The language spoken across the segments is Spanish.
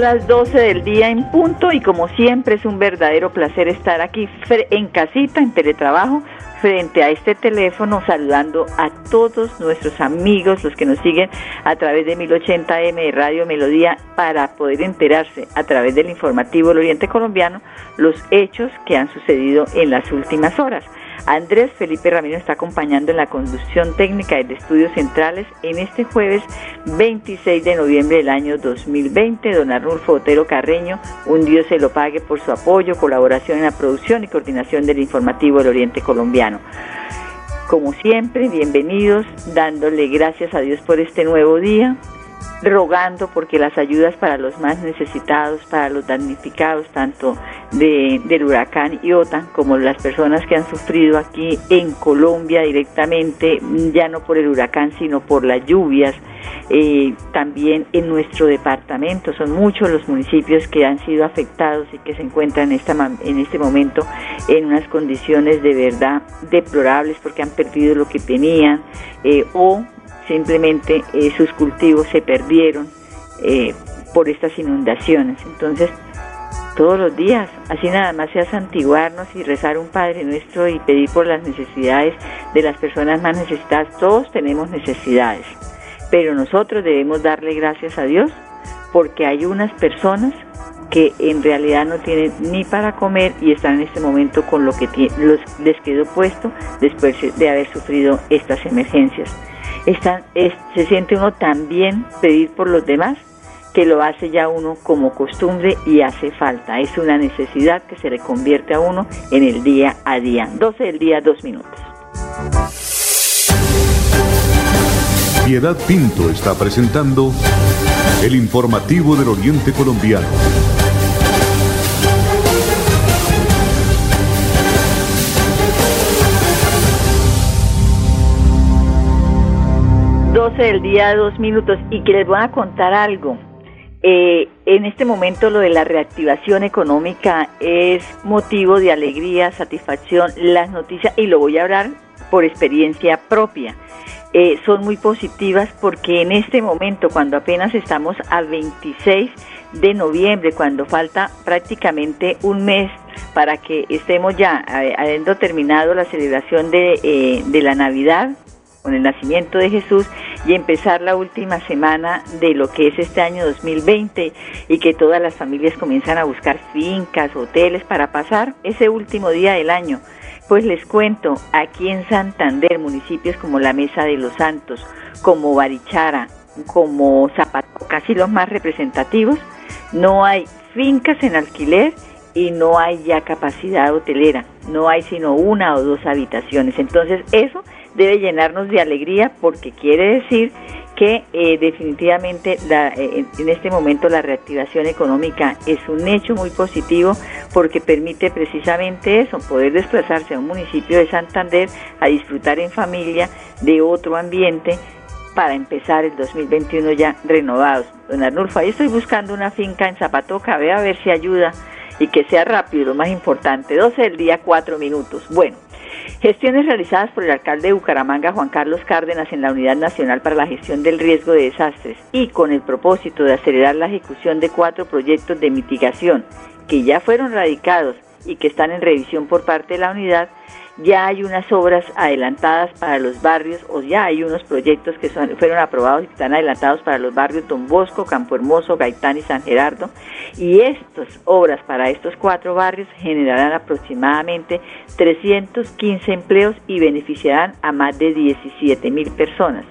Las 12 del día en punto y como siempre es un verdadero placer estar aquí en casita, en teletrabajo, frente a este teléfono, saludando a todos nuestros amigos, los que nos siguen a través de 1080M de Radio Melodía, para poder enterarse a través del informativo del Oriente Colombiano los hechos que han sucedido en las últimas horas. Andrés Felipe Ramiro está acompañando en la conducción técnica de Estudios Centrales en este jueves 26 de noviembre del año 2020. Don Arnulfo Otero Carreño, un Dios se lo pague por su apoyo, colaboración en la producción y coordinación del informativo del Oriente Colombiano. Como siempre, bienvenidos, dándole gracias a Dios por este nuevo día, rogando porque las ayudas para los más necesitados, para los damnificados, tanto de, del huracán Iota como las personas que han sufrido aquí en Colombia directamente, ya no por el huracán, sino por las lluvias, eh, también en nuestro departamento. Son muchos los municipios que han sido afectados y que se encuentran en, esta, en este momento en unas condiciones de verdad deplorables porque han perdido lo que tenían eh, o simplemente eh, sus cultivos se perdieron eh, por estas inundaciones. Entonces, todos los días, así nada más sea santiguarnos y rezar un Padre nuestro y pedir por las necesidades de las personas más necesitadas. Todos tenemos necesidades, pero nosotros debemos darle gracias a Dios porque hay unas personas que en realidad no tienen ni para comer y están en este momento con lo que los, les quedó puesto después de haber sufrido estas emergencias se siente uno tan bien pedir por los demás que lo hace ya uno como costumbre y hace falta. Es una necesidad que se le convierte a uno en el día a día. 12 del día, 2 minutos. Piedad Pinto está presentando el informativo del Oriente Colombiano. 12 del día, dos minutos, y que les voy a contar algo. Eh, en este momento lo de la reactivación económica es motivo de alegría, satisfacción, las noticias, y lo voy a hablar por experiencia propia. Eh, son muy positivas porque en este momento, cuando apenas estamos a 26 de noviembre, cuando falta prácticamente un mes para que estemos ya eh, habiendo terminado la celebración de, de la Navidad, con el nacimiento de Jesús y empezar la última semana de lo que es este año 2020 y que todas las familias comienzan a buscar fincas, hoteles para pasar ese último día del año. Pues les cuento, aquí en Santander, municipios como la Mesa de los Santos, como Barichara, como Zapato, casi los más representativos, no hay fincas en alquiler y no hay ya capacidad hotelera, no hay sino una o dos habitaciones. Entonces eso debe llenarnos de alegría porque quiere decir que eh, definitivamente eh, en este momento la reactivación económica es un hecho muy positivo porque permite precisamente eso, poder desplazarse a un municipio de Santander a disfrutar en familia de otro ambiente para empezar el 2021 ya renovados. Don Arnulfo, ahí estoy buscando una finca en Zapatoca, ve a ver si ayuda y que sea rápido, lo más importante, 12 del día, 4 minutos. Bueno, Gestiones realizadas por el alcalde de Bucaramanga, Juan Carlos Cárdenas, en la Unidad Nacional para la Gestión del Riesgo de Desastres y con el propósito de acelerar la ejecución de cuatro proyectos de mitigación que ya fueron radicados y que están en revisión por parte de la unidad, ya hay unas obras adelantadas para los barrios o ya hay unos proyectos que fueron aprobados y están adelantados para los barrios Don Bosco, Campo Hermoso, Gaitán y San Gerardo. Y estas obras para estos cuatro barrios generarán aproximadamente 315 empleos y beneficiarán a más de 17 mil personas.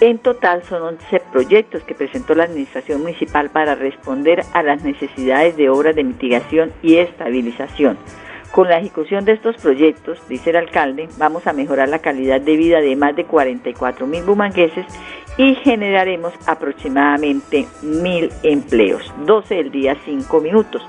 En total son 11 proyectos que presentó la Administración Municipal para responder a las necesidades de obras de mitigación y estabilización. Con la ejecución de estos proyectos, dice el alcalde, vamos a mejorar la calidad de vida de más de 44 mil bumangueses y generaremos aproximadamente mil empleos. 12 del día, 5 minutos.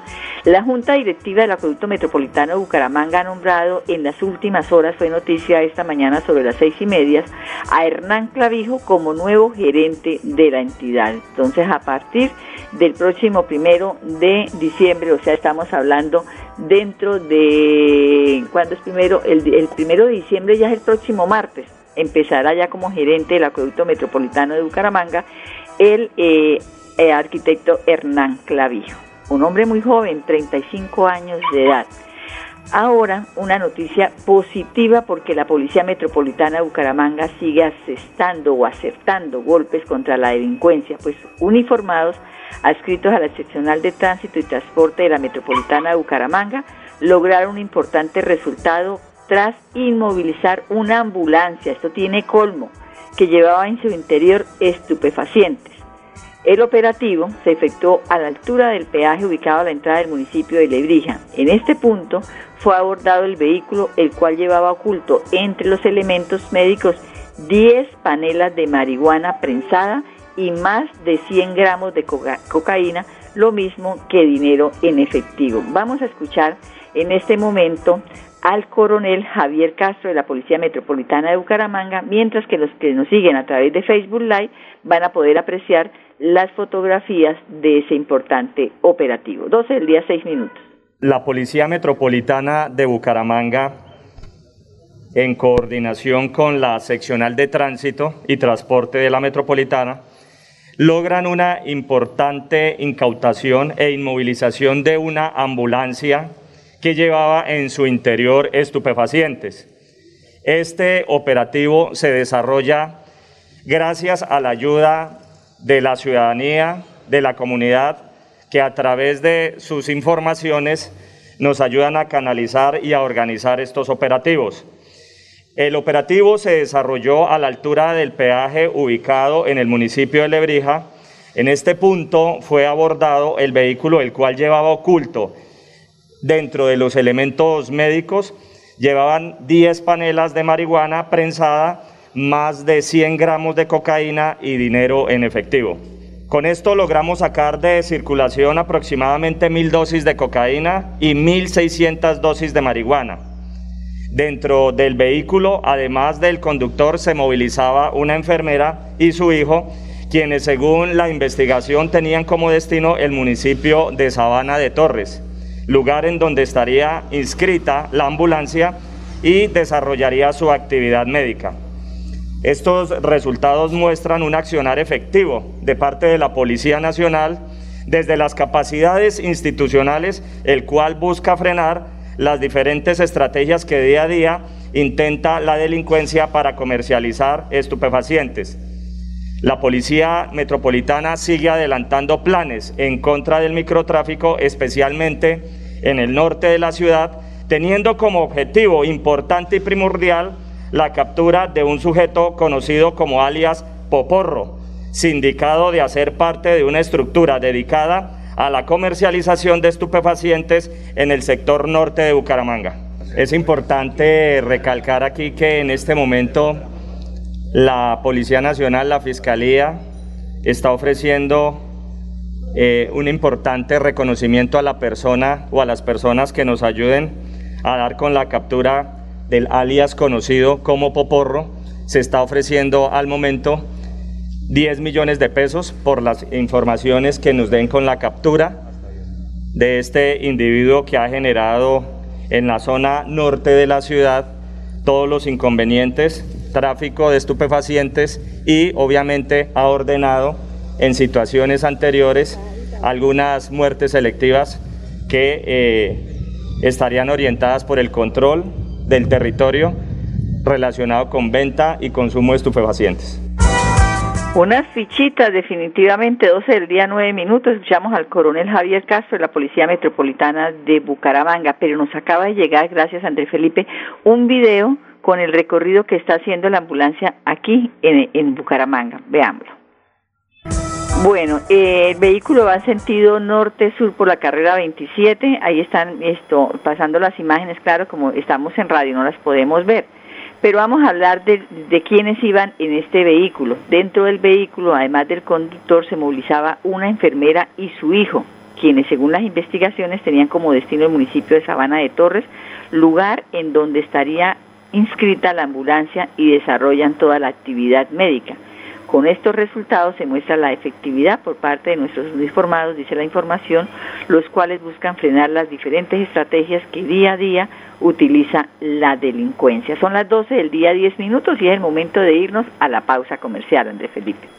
La Junta Directiva del Acueducto Metropolitano de Bucaramanga ha nombrado en las últimas horas, fue noticia esta mañana sobre las seis y media, a Hernán Clavijo como nuevo gerente de la entidad. Entonces, a partir del próximo primero de diciembre, o sea, estamos hablando dentro de, ¿cuándo es primero? El, el primero de diciembre ya es el próximo martes empezará ya como gerente del Acueducto Metropolitano de Bucaramanga el eh, eh, arquitecto Hernán Clavijo, un hombre muy joven, 35 años de edad. Ahora, una noticia positiva porque la Policía Metropolitana de Bucaramanga sigue asestando o acertando golpes contra la delincuencia, pues uniformados, adscritos a la seccional de tránsito y transporte de la Metropolitana de Bucaramanga, lograron un importante resultado tras inmovilizar una ambulancia, esto tiene colmo, que llevaba en su interior estupefacientes. El operativo se efectuó a la altura del peaje ubicado a la entrada del municipio de Lebrija. En este punto fue abordado el vehículo, el cual llevaba oculto entre los elementos médicos 10 panelas de marihuana prensada y más de 100 gramos de cocaína, lo mismo que dinero en efectivo. Vamos a escuchar en este momento al coronel Javier Castro de la Policía Metropolitana de Bucaramanga, mientras que los que nos siguen a través de Facebook Live van a poder apreciar las fotografías de ese importante operativo. 12 del día, 6 minutos. La Policía Metropolitana de Bucaramanga, en coordinación con la Seccional de Tránsito y Transporte de la Metropolitana, logran una importante incautación e inmovilización de una ambulancia que llevaba en su interior estupefacientes. Este operativo se desarrolla gracias a la ayuda de la ciudadanía, de la comunidad, que a través de sus informaciones nos ayudan a canalizar y a organizar estos operativos. El operativo se desarrolló a la altura del peaje ubicado en el municipio de Lebrija. En este punto fue abordado el vehículo el cual llevaba oculto dentro de los elementos médicos llevaban 10 panelas de marihuana prensada, más de 100 gramos de cocaína y dinero en efectivo. Con esto logramos sacar de circulación aproximadamente mil dosis de cocaína y 1.600 dosis de marihuana. Dentro del vehículo, además del conductor, se movilizaba una enfermera y su hijo, quienes según la investigación tenían como destino el municipio de Sabana de Torres lugar en donde estaría inscrita la ambulancia y desarrollaría su actividad médica. Estos resultados muestran un accionar efectivo de parte de la Policía Nacional desde las capacidades institucionales, el cual busca frenar las diferentes estrategias que día a día intenta la delincuencia para comercializar estupefacientes. La Policía Metropolitana sigue adelantando planes en contra del microtráfico, especialmente en el norte de la ciudad, teniendo como objetivo importante y primordial la captura de un sujeto conocido como alias Poporro, sindicado de hacer parte de una estructura dedicada a la comercialización de estupefacientes en el sector norte de Bucaramanga. Es importante recalcar aquí que en este momento la Policía Nacional, la Fiscalía, está ofreciendo eh, un importante reconocimiento a la persona o a las personas que nos ayuden a dar con la captura del alias conocido como Poporro. Se está ofreciendo al momento 10 millones de pesos por las informaciones que nos den con la captura de este individuo que ha generado en la zona norte de la ciudad todos los inconvenientes, tráfico de estupefacientes y obviamente ha ordenado en situaciones anteriores algunas muertes selectivas que eh, estarían orientadas por el control del territorio relacionado con venta y consumo de estupefacientes. Unas fichitas, definitivamente 12 del día 9 minutos. Escuchamos al coronel Javier Castro de la Policía Metropolitana de Bucaramanga, pero nos acaba de llegar, gracias Andrés Felipe, un video con el recorrido que está haciendo la ambulancia aquí en, en Bucaramanga. Veámoslo. Bueno, eh, el vehículo va en sentido norte-sur por la carrera 27. Ahí están esto, pasando las imágenes, claro, como estamos en radio, no las podemos ver. Pero vamos a hablar de, de quiénes iban en este vehículo. Dentro del vehículo, además del conductor, se movilizaba una enfermera y su hijo, quienes según las investigaciones tenían como destino el municipio de Sabana de Torres, lugar en donde estaría inscrita la ambulancia y desarrollan toda la actividad médica. Con estos resultados se muestra la efectividad por parte de nuestros uniformados, dice la información, los cuales buscan frenar las diferentes estrategias que día a día utiliza la delincuencia. Son las 12 del día 10 minutos y es el momento de irnos a la pausa comercial, Andrés Felipe.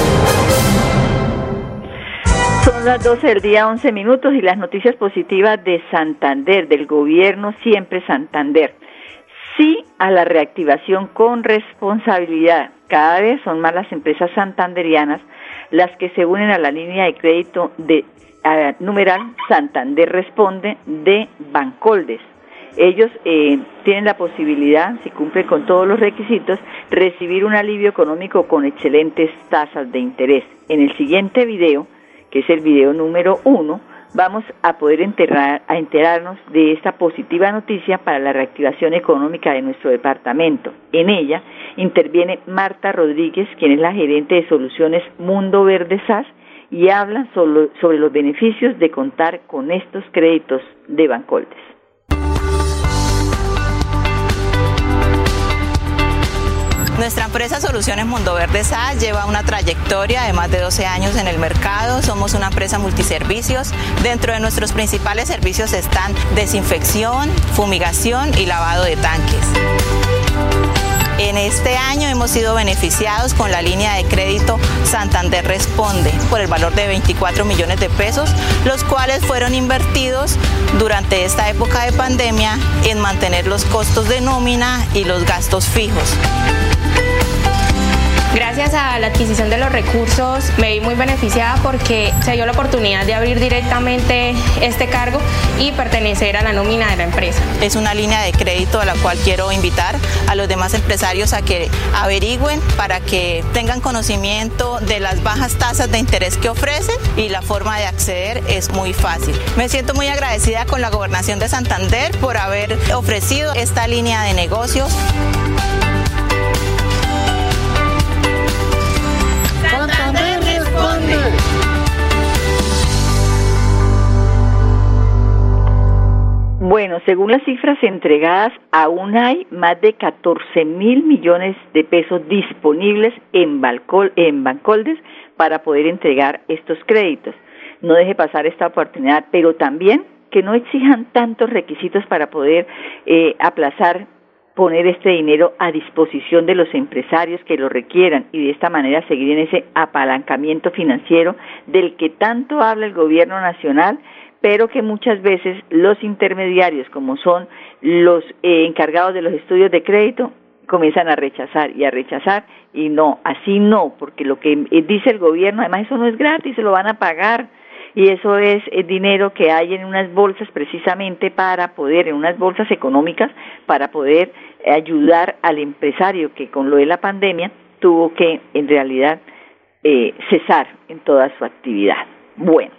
Son las 12 del día, 11 minutos y las noticias positivas de Santander, del gobierno siempre Santander. Sí a la reactivación con responsabilidad. Cada vez son más las empresas santanderianas las que se unen a la línea de crédito de numeral Santander Responde de Bancoldes. Ellos eh, tienen la posibilidad, si cumplen con todos los requisitos, recibir un alivio económico con excelentes tasas de interés. En el siguiente video que es el video número uno, vamos a poder enterrar, a enterarnos de esta positiva noticia para la reactivación económica de nuestro departamento. En ella interviene Marta Rodríguez, quien es la gerente de soluciones Mundo Verde SAS, y habla sobre los beneficios de contar con estos créditos de Bancoldes. Nuestra empresa Soluciones Mundo Verde SA lleva una trayectoria de más de 12 años en el mercado. Somos una empresa multiservicios. Dentro de nuestros principales servicios están desinfección, fumigación y lavado de tanques. En este año hemos sido beneficiados con la línea de crédito Santander Responde por el valor de 24 millones de pesos, los cuales fueron invertidos durante esta época de pandemia en mantener los costos de nómina y los gastos fijos. Gracias a la adquisición de los recursos me vi muy beneficiada porque se dio la oportunidad de abrir directamente este cargo y pertenecer a la nómina de la empresa. Es una línea de crédito a la cual quiero invitar a los demás empresarios a que averigüen para que tengan conocimiento de las bajas tasas de interés que ofrecen y la forma de acceder es muy fácil. Me siento muy agradecida con la gobernación de Santander por haber ofrecido esta línea de negocios. Bueno, según las cifras entregadas, aún hay más de 14 mil millones de pesos disponibles en, en Bancoldes para poder entregar estos créditos. No deje pasar esta oportunidad, pero también que no exijan tantos requisitos para poder eh, aplazar poner este dinero a disposición de los empresarios que lo requieran y de esta manera seguir en ese apalancamiento financiero del que tanto habla el gobierno nacional pero que muchas veces los intermediarios, como son los eh, encargados de los estudios de crédito, comienzan a rechazar y a rechazar y no, así no, porque lo que eh, dice el gobierno, además eso no es gratis, se lo van a pagar y eso es el dinero que hay en unas bolsas precisamente para poder, en unas bolsas económicas, para poder ayudar al empresario que con lo de la pandemia tuvo que en realidad eh, cesar en toda su actividad. Bueno,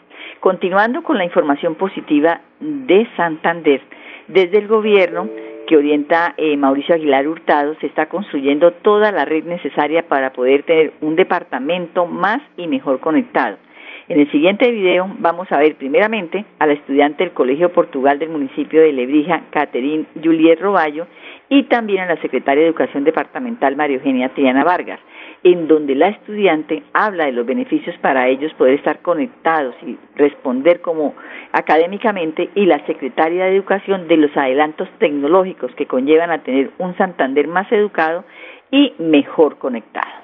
Continuando con la información positiva de Santander, desde el gobierno que orienta eh, Mauricio Aguilar Hurtado, se está construyendo toda la red necesaria para poder tener un departamento más y mejor conectado. En el siguiente video vamos a ver primeramente a la estudiante del Colegio Portugal del municipio de Lebrija, Caterín Juliet Roballo, y también a la secretaria de Educación Departamental, María Eugenia Triana Vargas en donde la estudiante habla de los beneficios para ellos poder estar conectados y responder como académicamente y la secretaria de Educación de los adelantos tecnológicos que conllevan a tener un Santander más educado y mejor conectado.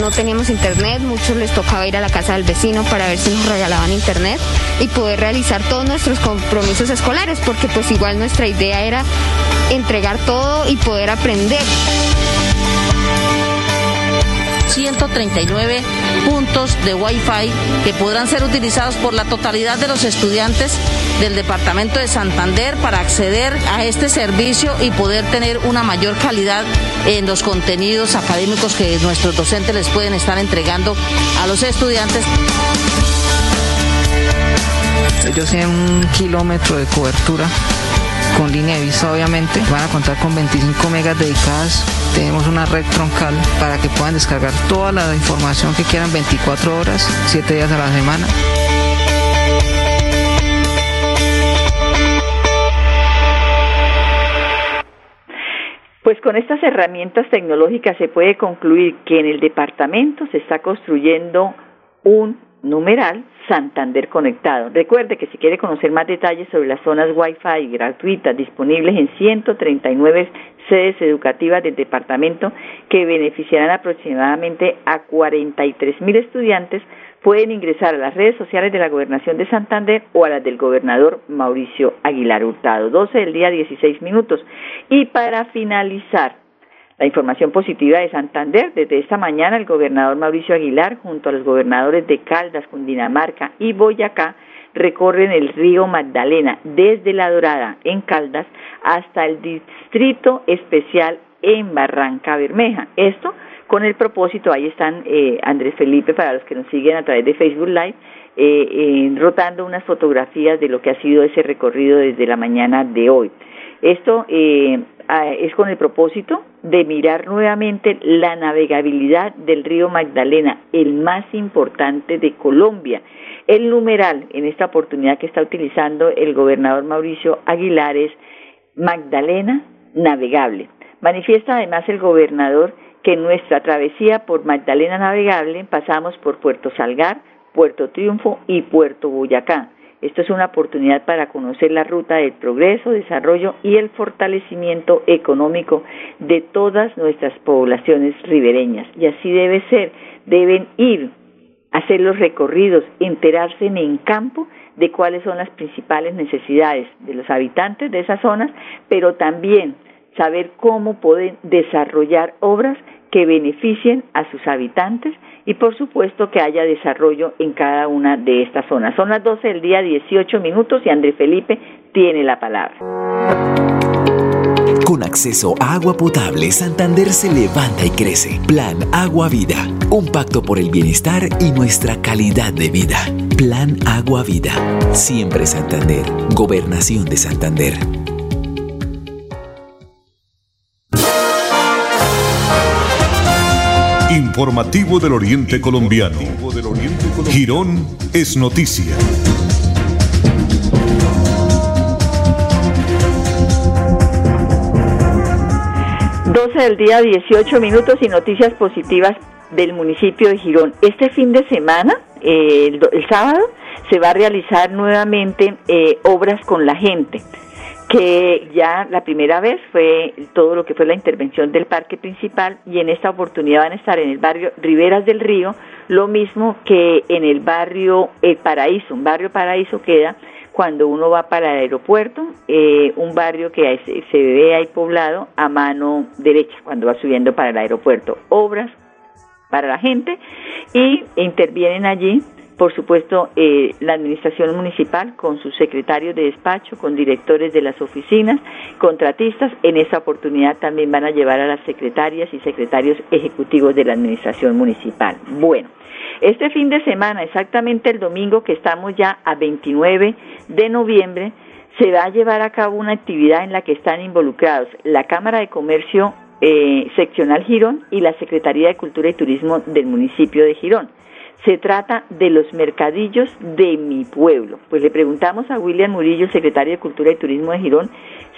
No teníamos internet, muchos les tocaba ir a la casa del vecino para ver si nos regalaban internet y poder realizar todos nuestros compromisos escolares, porque pues igual nuestra idea era entregar todo y poder aprender. 139 puntos de Wi-Fi que podrán ser utilizados por la totalidad de los estudiantes del departamento de Santander para acceder a este servicio y poder tener una mayor calidad en los contenidos académicos que nuestros docentes les pueden estar entregando a los estudiantes. Ellos tienen un kilómetro de cobertura con línea de vista obviamente. Van a contar con 25 megas dedicadas. Tenemos una red troncal para que puedan descargar toda la información que quieran 24 horas, 7 días a la semana. Pues con estas herramientas tecnológicas se puede concluir que en el departamento se está construyendo un numeral Santander Conectado. Recuerde que si quiere conocer más detalles sobre las zonas Wi-Fi gratuitas disponibles en 139 sedes educativas del departamento que beneficiarán aproximadamente a 43 mil estudiantes, pueden ingresar a las redes sociales de la Gobernación de Santander o a las del gobernador Mauricio Aguilar Hurtado. 12 del día, 16 minutos. Y para finalizar, la información positiva de Santander, desde esta mañana el gobernador Mauricio Aguilar junto a los gobernadores de Caldas, Cundinamarca y Boyacá recorren el río Magdalena desde La Dorada en Caldas hasta el distrito especial en Barranca Bermeja. Esto con el propósito, ahí están eh, Andrés Felipe para los que nos siguen a través de Facebook Live, eh, eh, rotando unas fotografías de lo que ha sido ese recorrido desde la mañana de hoy. Esto eh, es con el propósito de mirar nuevamente la navegabilidad del río Magdalena, el más importante de Colombia. El numeral en esta oportunidad que está utilizando el gobernador Mauricio Aguilar es Magdalena navegable. Manifiesta además el gobernador que nuestra travesía por Magdalena navegable pasamos por Puerto Salgar, Puerto Triunfo y Puerto Boyacá esto es una oportunidad para conocer la ruta del progreso, desarrollo y el fortalecimiento económico de todas nuestras poblaciones ribereñas. Y así debe ser. Deben ir hacer los recorridos, enterarse en campo de cuáles son las principales necesidades de los habitantes de esas zonas, pero también saber cómo pueden desarrollar obras que beneficien a sus habitantes y por supuesto que haya desarrollo en cada una de estas zonas. Son las 12 del día 18 minutos y André Felipe tiene la palabra. Con acceso a agua potable, Santander se levanta y crece. Plan Agua Vida, un pacto por el bienestar y nuestra calidad de vida. Plan Agua Vida, siempre Santander, Gobernación de Santander. Informativo del Oriente Colombiano. Girón es noticia. Del día, 18 minutos y noticias positivas del municipio de Girón. Este fin de semana, el, sábado, se va a realizar nuevamente eh, obras con la gente que ya la primera vez fue todo lo que fue la intervención del parque principal y en esta oportunidad van a estar en el barrio Riberas del Río, lo mismo que en el barrio El Paraíso, un barrio Paraíso queda cuando uno va para el aeropuerto, eh, un barrio que se ve ahí poblado a mano derecha cuando va subiendo para el aeropuerto. Obras para la gente y intervienen allí por supuesto, eh, la administración municipal con sus secretarios de despacho, con directores de las oficinas, contratistas. En esa oportunidad también van a llevar a las secretarias y secretarios ejecutivos de la administración municipal. Bueno, este fin de semana, exactamente el domingo que estamos ya a 29 de noviembre, se va a llevar a cabo una actividad en la que están involucrados la Cámara de Comercio eh, Seccional Girón y la Secretaría de Cultura y Turismo del municipio de Girón. Se trata de los mercadillos de mi pueblo. Pues le preguntamos a William Murillo, secretario de Cultura y Turismo de Girón,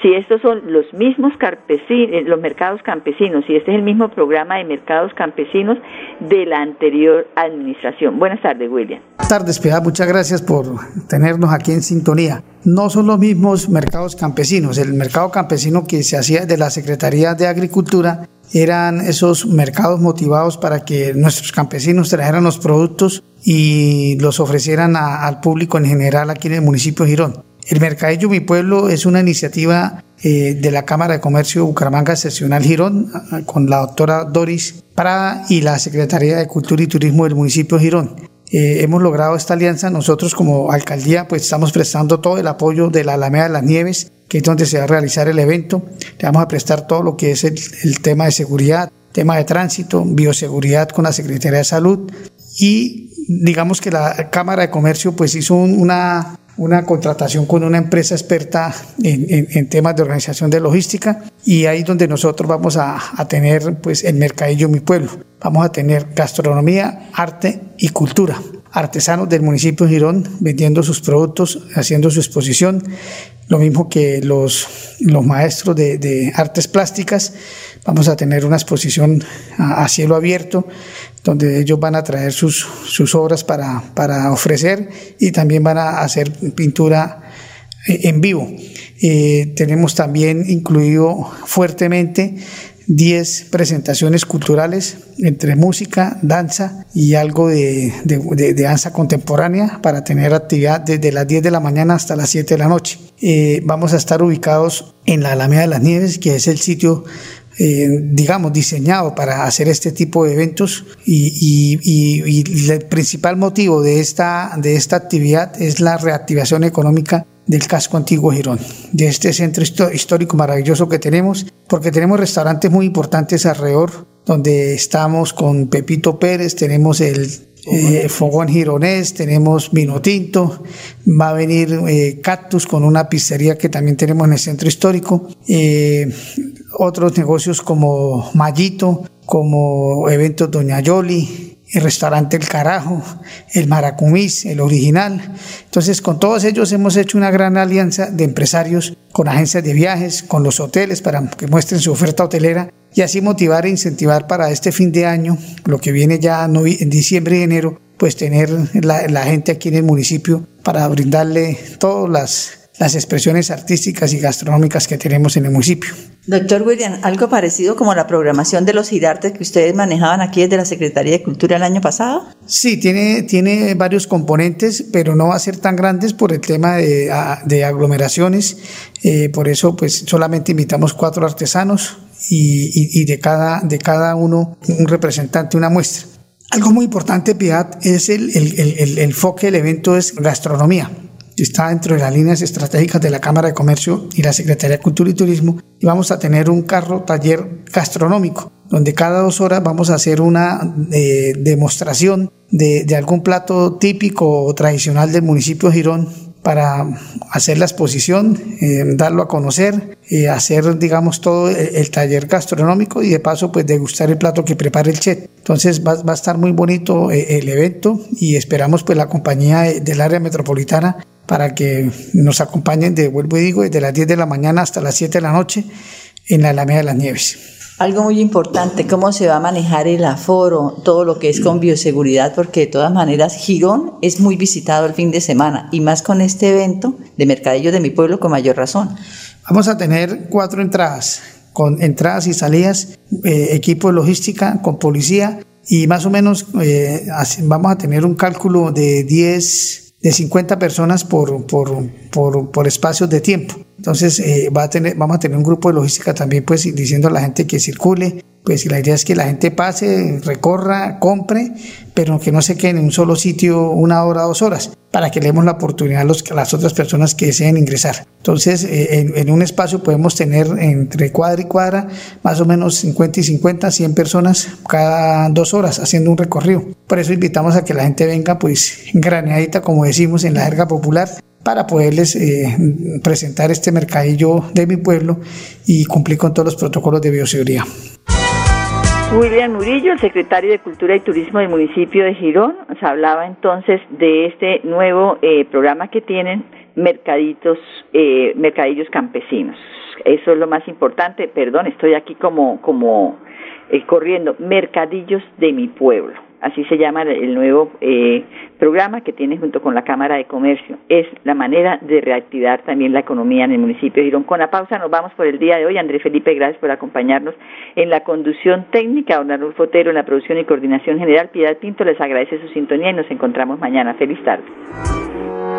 si estos son los mismos campesinos, los mercados campesinos, si este es el mismo programa de mercados campesinos de la anterior administración. Buenas tardes, William. Buenas tardes, Piedad. Muchas gracias por tenernos aquí en sintonía. No son los mismos mercados campesinos. El mercado campesino que se hacía de la Secretaría de Agricultura eran esos mercados motivados para que nuestros campesinos trajeran los productos y los ofrecieran al público en general aquí en el municipio de Girón. El Mercadillo Mi Pueblo es una iniciativa eh, de la Cámara de Comercio Bucaramanga Seccional Girón con la doctora Doris Prada y la Secretaría de Cultura y Turismo del municipio de Girón. Eh, hemos logrado esta alianza. Nosotros como alcaldía pues estamos prestando todo el apoyo de la Alameda de las Nieves, que es donde se va a realizar el evento. Le vamos a prestar todo lo que es el, el tema de seguridad, tema de tránsito, bioseguridad con la Secretaría de Salud y digamos que la Cámara de Comercio pues hizo una una contratación con una empresa experta en, temas de organización de logística y ahí donde nosotros vamos a, tener pues el mercadillo Mi Pueblo. Vamos a tener gastronomía, arte y cultura. Artesanos del municipio de Girón vendiendo sus productos, haciendo su exposición, lo mismo que los, los maestros de, artes plásticas. Vamos a tener una exposición a, cielo abierto donde ellos van a traer sus, sus obras para, para, ofrecer y también van a hacer pintura eh, en vivo. Eh, tenemos también incluido fuertemente 10 presentaciones culturales entre música, danza y algo de, danza contemporánea para tener actividad desde las 10 de la mañana hasta las 7 de la noche. Eh, vamos a estar ubicados en la Alameda de las Nieves, que es el sitio eh, digamos, diseñado para hacer este tipo de eventos y, y, el principal motivo de esta, de esta actividad es la reactivación económica del casco antiguo Girón, de este centro histórico maravilloso que tenemos, porque tenemos restaurantes muy importantes alrededor, donde estamos con Pepito Pérez, tenemos el eh, Fogón Gironés, tenemos Vino Tinto, va a venir eh, Cactus con una pizzería que también tenemos en el centro histórico, eh, otros negocios como Mallito, como Eventos Doña Yoli, el restaurante El Carajo, el Maracumis, el original. Entonces, con todos ellos hemos hecho una gran alianza de empresarios con agencias de viajes, con los hoteles para que muestren su oferta hotelera y así motivar e incentivar para este fin de año, lo que viene ya en diciembre y enero, pues tener la, la gente aquí en el municipio para brindarle todas las las expresiones artísticas y gastronómicas que tenemos en el municipio. Doctor William, algo parecido como la programación de los girartes que ustedes manejaban aquí desde la Secretaría de Cultura el año pasado. Sí, tiene, tiene varios componentes, pero no va a ser tan grandes por el tema de, aglomeraciones. Eh, por eso, pues solamente invitamos cuatro artesanos y, de, cada, de cada uno un representante, una muestra. Algo muy importante, Piedad, es el, el, el, el enfoque del evento es gastronomía está dentro de las líneas estratégicas de la Cámara de Comercio y la Secretaría de Cultura y Turismo y vamos a tener un carro taller gastronómico donde cada dos horas vamos a hacer una eh, demostración de, de, algún plato típico o tradicional del municipio de Girón para hacer la exposición, eh, darlo a conocer, eh, hacer, digamos, todo el, taller gastronómico y de paso, pues degustar el plato que prepare el chef. Entonces va, va a estar muy bonito el evento y esperamos pues la compañía del área metropolitana para que nos acompañen, de, vuelvo y digo, desde las 10 de la mañana hasta las 7 de la noche en la Alameda de las Nieves. Algo muy importante, cómo se va a manejar el aforo, todo lo que es con bioseguridad, porque de todas maneras Girón es muy visitado el fin de semana y más con este evento de Mercadillo de mi pueblo con mayor razón. Vamos a tener cuatro entradas, con entradas y salidas, eh, equipo de logística, con policía y más o menos eh, vamos a tener un cálculo de 10 de 50 personas por, por, por, por espacios de tiempo. Entonces eh, va a tener, vamos a tener un grupo de logística también pues diciendo a la gente que circule, pues la idea es que la gente pase, recorra, compre, pero que no se quede en un solo sitio una hora, dos horas, para que le demos la oportunidad a, las otras personas que deseen ingresar. Entonces, eh, en, en, un espacio podemos tener entre cuadra y cuadra más o menos 50 y 50, 100 personas cada dos horas haciendo un recorrido. Por eso invitamos a que la gente venga pues graneadita, como decimos en la jerga popular, para poderles eh, presentar este mercadillo de mi pueblo y cumplir con todos los protocolos de bioseguridad. William Murillo, el secretario de Cultura y Turismo del municipio de Girón, nos hablaba entonces de este nuevo eh, programa que tienen mercaditos, eh, mercadillos campesinos. Eso es lo más importante. Perdón, estoy aquí como como eh, corriendo. Mercadillos de mi pueblo. Así se llama el nuevo eh, programa que tiene junto con la Cámara de Comercio. Es la manera de reactivar también la economía en el municipio de Girón. Con la pausa nos vamos por el día de hoy. Andrés Felipe, gracias por acompañarnos en la conducción técnica. Don Arnulfo Otero en la producción y coordinación general. Piedad Pinto les agradece su sintonía y nos encontramos mañana. Feliz tarde.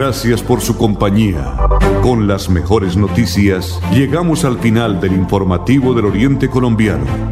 Gracias por su compañía. Con las mejores noticias, llegamos al final del informativo del Oriente Colombiano.